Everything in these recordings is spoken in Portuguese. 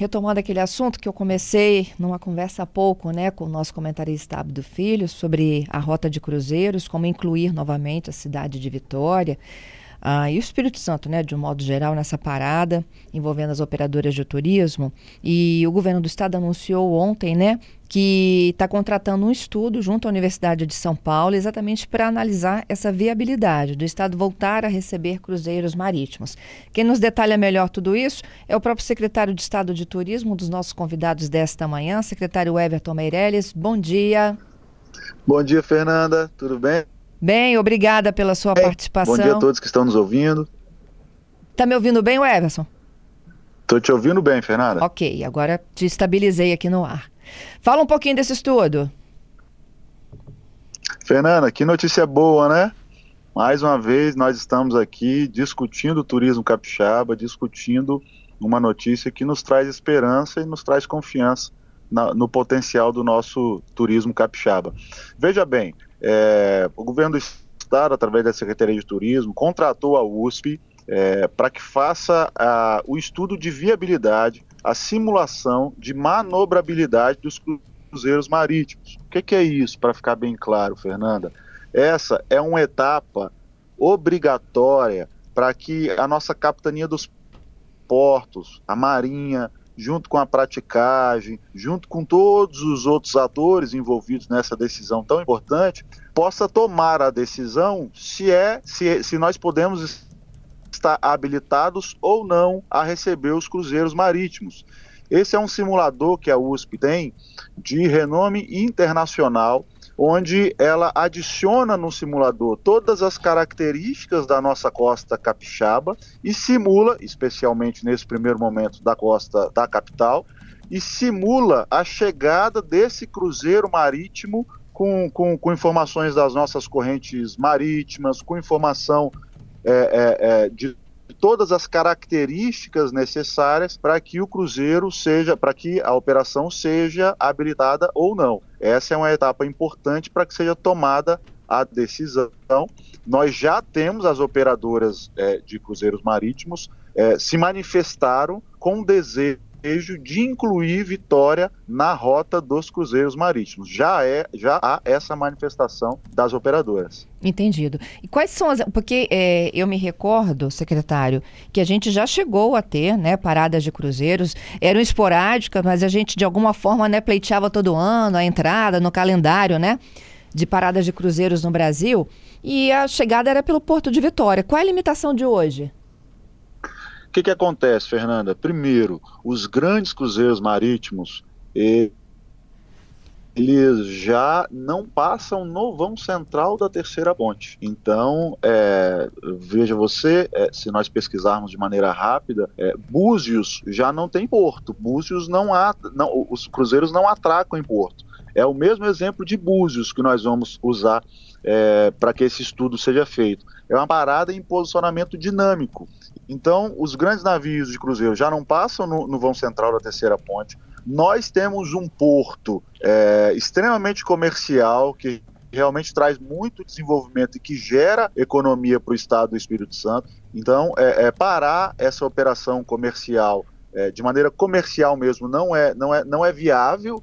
retomando aquele assunto que eu comecei numa conversa há pouco, né, com o nosso comentarista Abdo Filho, sobre a rota de cruzeiros, como incluir novamente a cidade de Vitória. Ah, e o Espírito Santo, né, de um modo geral, nessa parada envolvendo as operadoras de turismo. E o governo do estado anunciou ontem, né, que está contratando um estudo junto à Universidade de São Paulo, exatamente para analisar essa viabilidade do estado voltar a receber cruzeiros marítimos. Quem nos detalha melhor tudo isso é o próprio secretário de Estado de Turismo, um dos nossos convidados desta manhã, secretário Everton Meirelles. Bom dia. Bom dia, Fernanda. Tudo bem? Bem, obrigada pela sua participação. Bom dia a todos que estão nos ouvindo. Tá me ouvindo bem, Everson? Estou te ouvindo bem, Fernanda. Ok, agora te estabilizei aqui no ar. Fala um pouquinho desse estudo. Fernanda, que notícia boa, né? Mais uma vez nós estamos aqui discutindo o turismo capixaba, discutindo uma notícia que nos traz esperança e nos traz confiança na, no potencial do nosso turismo capixaba. Veja bem, é, o governo do estado, através da Secretaria de Turismo, contratou a USP é, para que faça a, o estudo de viabilidade, a simulação de manobrabilidade dos cruzeiros marítimos. O que, que é isso, para ficar bem claro, Fernanda? Essa é uma etapa obrigatória para que a nossa capitania dos portos, a marinha, junto com a praticagem, junto com todos os outros atores envolvidos nessa decisão tão importante, possa tomar a decisão se é se, se nós podemos estar habilitados ou não a receber os cruzeiros marítimos. Esse é um simulador que a USP tem de renome internacional onde ela adiciona no simulador todas as características da nossa costa capixaba e simula, especialmente nesse primeiro momento, da costa da capital, e simula a chegada desse cruzeiro marítimo com, com, com informações das nossas correntes marítimas, com informação é, é, é, de todas as características necessárias para que o cruzeiro seja, para que a operação seja habilitada ou não. Essa é uma etapa importante para que seja tomada a decisão. Nós já temos as operadoras é, de cruzeiros marítimos é, se manifestaram com desejo desejo de incluir Vitória na rota dos cruzeiros marítimos. Já é, já há essa manifestação das operadoras. Entendido. E quais são as. Porque é, eu me recordo, secretário, que a gente já chegou a ter né, paradas de cruzeiros, eram esporádicas, mas a gente de alguma forma né, pleiteava todo ano a entrada no calendário né, de paradas de cruzeiros no Brasil. E a chegada era pelo Porto de Vitória. Qual é a limitação de hoje? O que, que acontece, Fernanda? Primeiro, os grandes cruzeiros marítimos, eles já não passam no vão central da terceira ponte. Então, é, veja você, é, se nós pesquisarmos de maneira rápida, é, Búzios já não tem porto. Búzios não há, não, os cruzeiros não atracam em porto. É o mesmo exemplo de Búzios que nós vamos usar é, para que esse estudo seja feito. É uma parada em posicionamento dinâmico. Então, os grandes navios de cruzeiro já não passam no, no vão central da terceira ponte. Nós temos um porto é, extremamente comercial que realmente traz muito desenvolvimento e que gera economia para o estado do Espírito Santo. Então, é, é parar essa operação comercial é, de maneira comercial mesmo não é, não é, não é viável,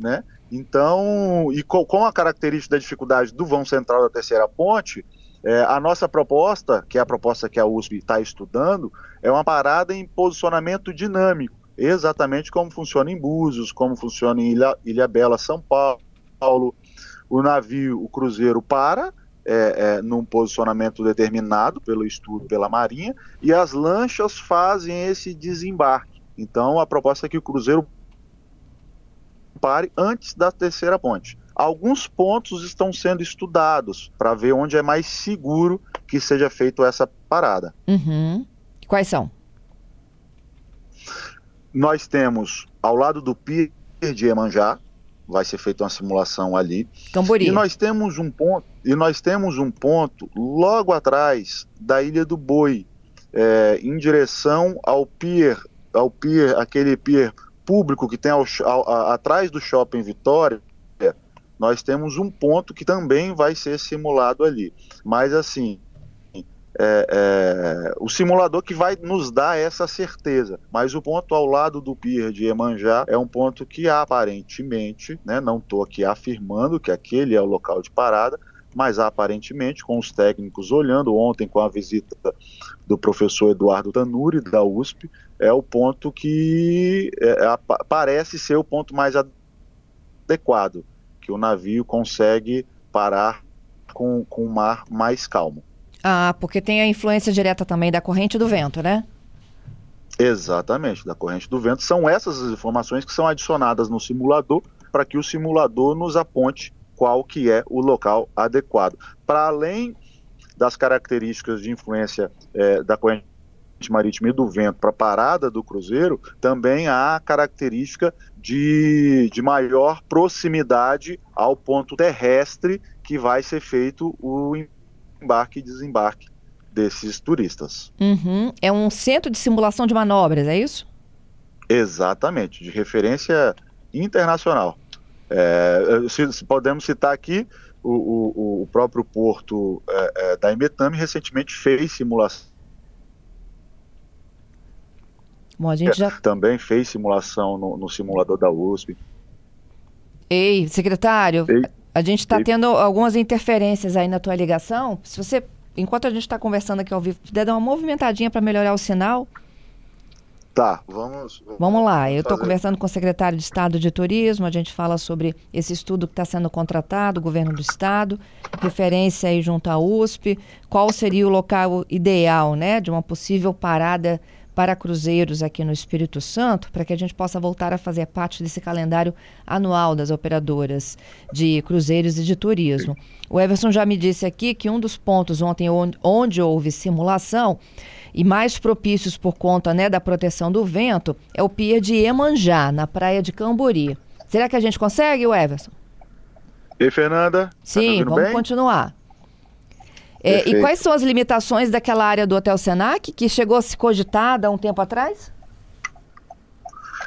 né? Então, e com, com a característica da dificuldade do vão central da terceira ponte, é, a nossa proposta, que é a proposta que a USP está estudando, é uma parada em posicionamento dinâmico, exatamente como funciona em Búzios, como funciona em Ilha, Ilha Bela, São Paulo. O navio, o cruzeiro para é, é, num posicionamento determinado pelo estudo pela Marinha e as lanchas fazem esse desembarque. Então a proposta é que o cruzeiro pare antes da terceira ponte. Alguns pontos estão sendo estudados para ver onde é mais seguro que seja feito essa parada. Uhum. Quais são? Nós temos ao lado do Pier de Emanjá, vai ser feita uma simulação ali. Cambori. E nós temos um ponto, e nós temos um ponto logo atrás da Ilha do Boi, é, em direção ao pier, ao pier, aquele pier público que tem ao, ao, a, atrás do Shopping Vitória, nós temos um ponto que também vai ser simulado ali. Mas assim, é, é, o simulador que vai nos dar essa certeza. Mas o ponto ao lado do pier de Emanjá é um ponto que aparentemente, né, não estou aqui afirmando que aquele é o local de parada, mas aparentemente, com os técnicos olhando ontem com a visita do professor Eduardo Tanuri, da USP, é o ponto que é, parece ser o ponto mais adequado, que o navio consegue parar com, com o mar mais calmo. Ah, porque tem a influência direta também da corrente do vento, né? Exatamente, da corrente do vento. São essas as informações que são adicionadas no simulador para que o simulador nos aponte qual que é o local adequado. Para além das características de influência é, da corrente marítima e do vento para a parada do cruzeiro, também há a característica de, de maior proximidade ao ponto terrestre que vai ser feito o embarque e desembarque desses turistas. Uhum. É um centro de simulação de manobras, é isso? Exatamente, de referência internacional. É, se, se podemos citar aqui, o, o, o próprio porto é, é, da Imetame recentemente fez simulação. Bom, a gente já... Também fez simulação no, no simulador da USP. Ei, secretário, Ei. A gente está tendo algumas interferências aí na tua ligação. Se você, enquanto a gente está conversando aqui ao vivo, puder dar uma movimentadinha para melhorar o sinal. Tá, vamos. Vamos lá, eu estou conversando com o secretário de Estado de Turismo, a gente fala sobre esse estudo que está sendo contratado, governo do Estado, referência aí junto à USP, qual seria o local ideal, né, de uma possível parada para cruzeiros aqui no Espírito Santo, para que a gente possa voltar a fazer parte desse calendário anual das operadoras de cruzeiros e de turismo. O Everson já me disse aqui que um dos pontos ontem onde, onde houve simulação e mais propícios por conta né, da proteção do vento é o Pier de Emanjá, na praia de Cambori. Será que a gente consegue, Everson? E Fernanda? Sim, tá vamos bem? continuar. É, e quais são as limitações daquela área do Hotel Senac que chegou a se cogitar há um tempo atrás?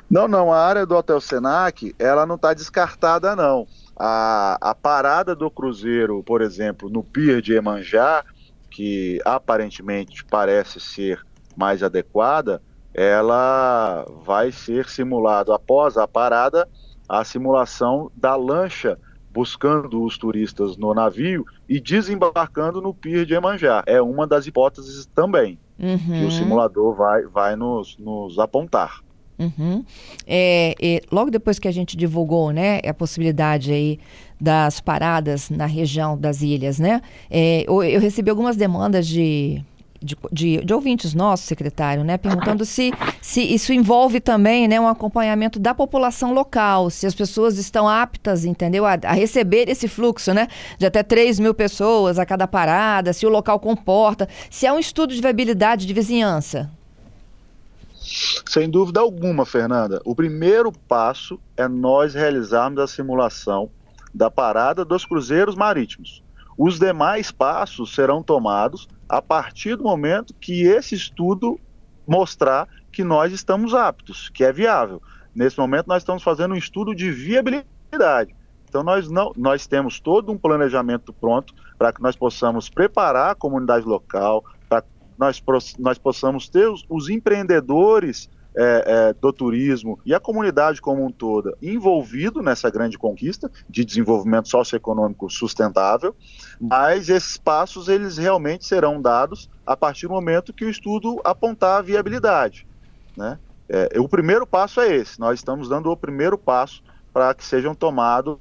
Não, não, a área do Hotel Senac, ela não está descartada, não. A, a parada do cruzeiro, por exemplo, no Pier de Emanjá, que aparentemente parece ser mais adequada, ela vai ser simulado após a parada a simulação da lancha buscando os turistas no navio e desembarcando no pier de Emanjá. É uma das hipóteses também uhum. que o simulador vai, vai nos, nos apontar. Uhum. É, é, logo depois que a gente divulgou, né, a possibilidade aí das paradas na região das ilhas, né, é, eu, eu recebi algumas demandas de de, de, de, ouvintes nossos, secretário, né, perguntando se, se isso envolve também né, um acompanhamento da população local, se as pessoas estão aptas, entendeu, a, a, receber esse fluxo, né, de até 3 mil pessoas a cada parada, se o local comporta, se é um estudo de viabilidade de vizinhança. Sem dúvida alguma, Fernanda. O primeiro passo é nós realizarmos a simulação da parada dos cruzeiros marítimos. Os demais passos serão tomados a partir do momento que esse estudo mostrar que nós estamos aptos, que é viável. Nesse momento nós estamos fazendo um estudo de viabilidade. Então nós não, nós temos todo um planejamento pronto para que nós possamos preparar a comunidade local, para que nós, nós possamos ter os, os empreendedores é, é, do turismo e a comunidade como um todo envolvido nessa grande conquista de desenvolvimento socioeconômico sustentável, mas esses passos eles realmente serão dados a partir do momento que o estudo apontar a viabilidade. Né? É, o primeiro passo é esse, nós estamos dando o primeiro passo para que sejam tomados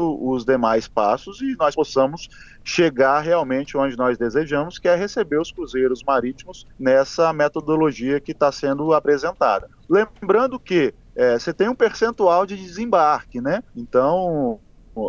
os demais passos e nós possamos chegar realmente onde nós desejamos, que é receber os cruzeiros marítimos nessa metodologia que está sendo apresentada. Lembrando que é, você tem um percentual de desembarque, né? Então,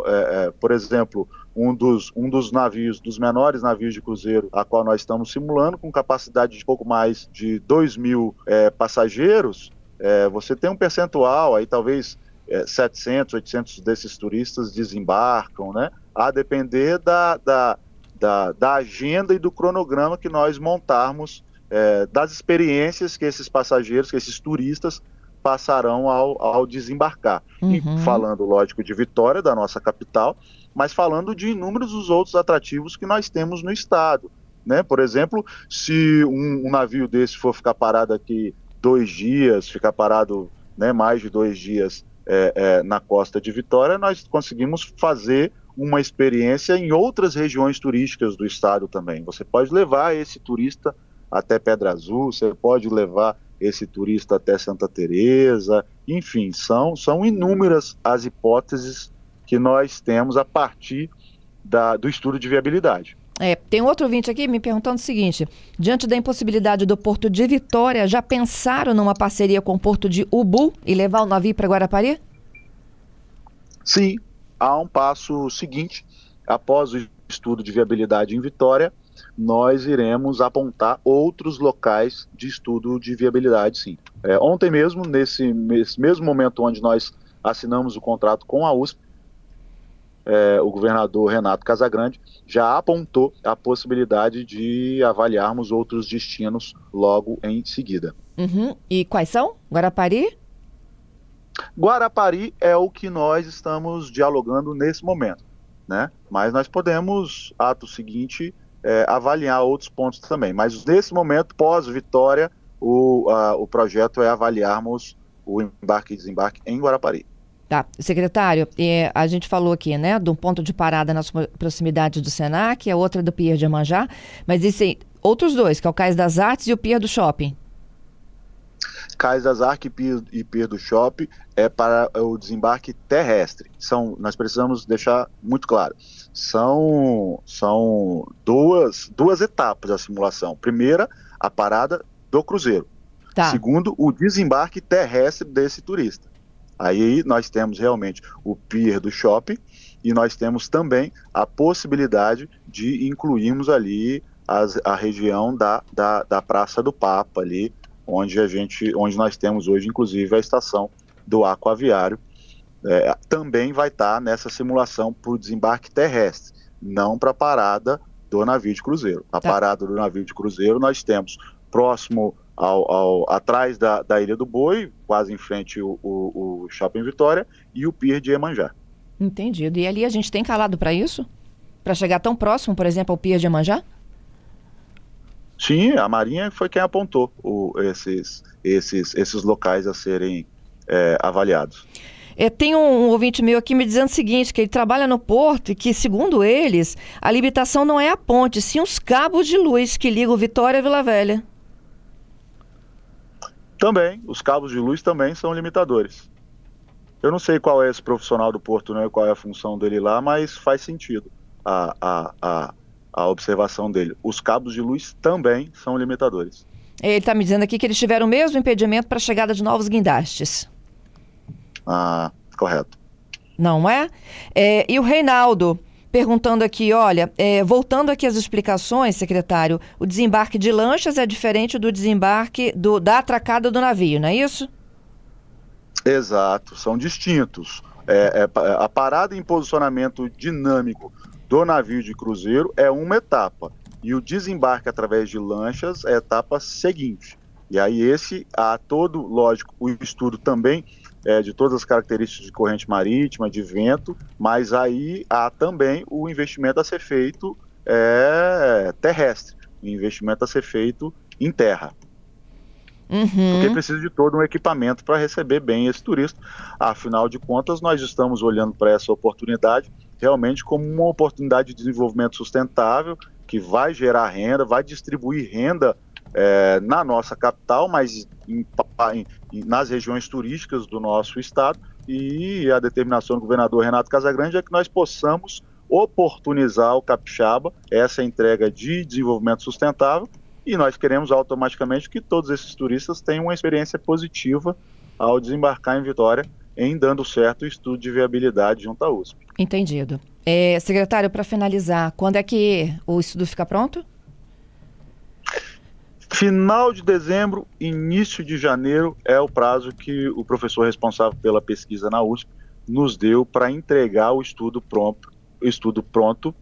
é, é, por exemplo, um dos, um dos navios, dos menores navios de cruzeiro, a qual nós estamos simulando, com capacidade de pouco mais de 2 mil é, passageiros, é, você tem um percentual, aí talvez é, 700, 800 desses turistas desembarcam, né? A depender da, da, da, da agenda e do cronograma que nós montarmos, é, das experiências que esses passageiros, que esses turistas passarão ao, ao desembarcar. Uhum. E falando, lógico, de Vitória, da nossa capital, mas falando de inúmeros os outros atrativos que nós temos no estado. né? Por exemplo, se um, um navio desse for ficar parado aqui dois dias, ficar parado né, mais de dois dias é, é, na costa de Vitória, nós conseguimos fazer uma experiência em outras regiões turísticas do estado também. Você pode levar esse turista até Pedra Azul, você pode levar esse turista até Santa Teresa, enfim, são, são inúmeras as hipóteses que nós temos a partir da, do estudo de viabilidade. É, tem outro ouvinte aqui me perguntando o seguinte: diante da impossibilidade do Porto de Vitória, já pensaram numa parceria com o Porto de Ubu e levar o navio para Guarapari? Sim, há um passo seguinte. Após o estudo de viabilidade em Vitória, nós iremos apontar outros locais de estudo de viabilidade, sim. É, ontem mesmo, nesse, nesse mesmo momento onde nós assinamos o contrato com a USP, é, o governador Renato Casagrande já apontou a possibilidade de avaliarmos outros destinos logo em seguida. Uhum. E quais são? Guarapari? Guarapari é o que nós estamos dialogando nesse momento, né? Mas nós podemos, ato seguinte, é, avaliar outros pontos também. Mas nesse momento, pós-vitória, o, o projeto é avaliarmos o embarque e desembarque em Guarapari. Tá, secretário, é, a gente falou aqui, né, de um ponto de parada nas proximidades do Senac, a outra do Pier de Amanjá, mas existem outros dois, que é o Cais das Artes e o Pier do Shopping. Cais das Artes e Pier, e Pier do Shopping é para o desembarque terrestre. São, nós precisamos deixar muito claro, são, são duas, duas etapas da simulação. Primeira, a parada do cruzeiro. Tá. Segundo, o desembarque terrestre desse turista. Aí nós temos realmente o pier do shopping e nós temos também a possibilidade de incluirmos ali as, a região da, da, da Praça do Papa ali, onde a gente, onde nós temos hoje inclusive a estação do aquaviário, é, também vai estar tá nessa simulação para o desembarque terrestre, não para a parada do navio de cruzeiro. A tá. parada do navio de cruzeiro nós temos próximo ao, ao, atrás da, da Ilha do Boi, quase em frente o, o, o Shopping Vitória, e o Pier de Emanjá. Entendido. E ali a gente tem calado para isso? Para chegar tão próximo, por exemplo, ao Pier de Emanjá? Sim, a Marinha foi quem apontou o, esses, esses, esses locais a serem é, avaliados. É, tem um, um, ouvinte meu aqui me dizendo o seguinte, que ele trabalha no porto e que, segundo eles, a limitação não é a ponte, sim os cabos de luz que ligam Vitória a Vila Velha. Também, os cabos de luz também são limitadores. Eu não sei qual é esse profissional do Porto, né, qual é a função dele lá, mas faz sentido a, a, a, a observação dele. Os cabos de luz também são limitadores. Ele está me dizendo aqui que eles tiveram o mesmo impedimento para a chegada de novos guindastes. Ah, correto. Não é? é e o Reinaldo, perguntando aqui, olha, é, voltando aqui às explicações, secretário, o desembarque de lanchas é diferente do desembarque do, da atracada do navio, não é isso? Exato, são distintos. É, é, a parada em posicionamento dinâmico do navio de cruzeiro é uma etapa e o desembarque através de lanchas é a etapa seguinte. E aí esse há todo, lógico, o estudo também é, de todas as características de corrente marítima, de vento, mas aí há também o investimento a ser feito é, terrestre, o investimento a ser feito em terra. Uhum. Porque precisa de todo um equipamento para receber bem esse turista. Afinal de contas, nós estamos olhando para essa oportunidade realmente como uma oportunidade de desenvolvimento sustentável que vai gerar renda, vai distribuir renda é, na nossa capital, mas em, em, nas regiões turísticas do nosso estado. E a determinação do governador Renato Casagrande é que nós possamos oportunizar o capixaba essa entrega de desenvolvimento sustentável e nós queremos automaticamente que todos esses turistas tenham uma experiência positiva ao desembarcar em Vitória em dando certo o estudo de viabilidade junto à USP. Entendido. É, secretário, para finalizar, quando é que o estudo fica pronto? Final de dezembro, início de janeiro é o prazo que o professor responsável pela pesquisa na USP nos deu para entregar o estudo pronto, o estudo pronto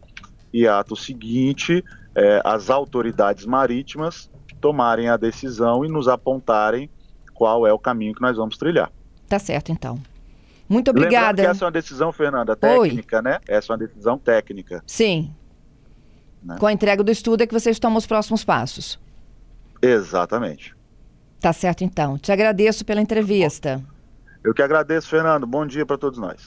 e ato seguinte, é, as autoridades marítimas tomarem a decisão e nos apontarem qual é o caminho que nós vamos trilhar. Tá certo, então. Muito obrigada. Lembrando que essa é uma decisão, Fernanda, técnica, Oi. né? Essa é uma decisão técnica. Sim. Né? Com a entrega do estudo é que vocês tomam os próximos passos. Exatamente. Tá certo, então. Te agradeço pela entrevista. Eu que agradeço, Fernando. Bom dia para todos nós.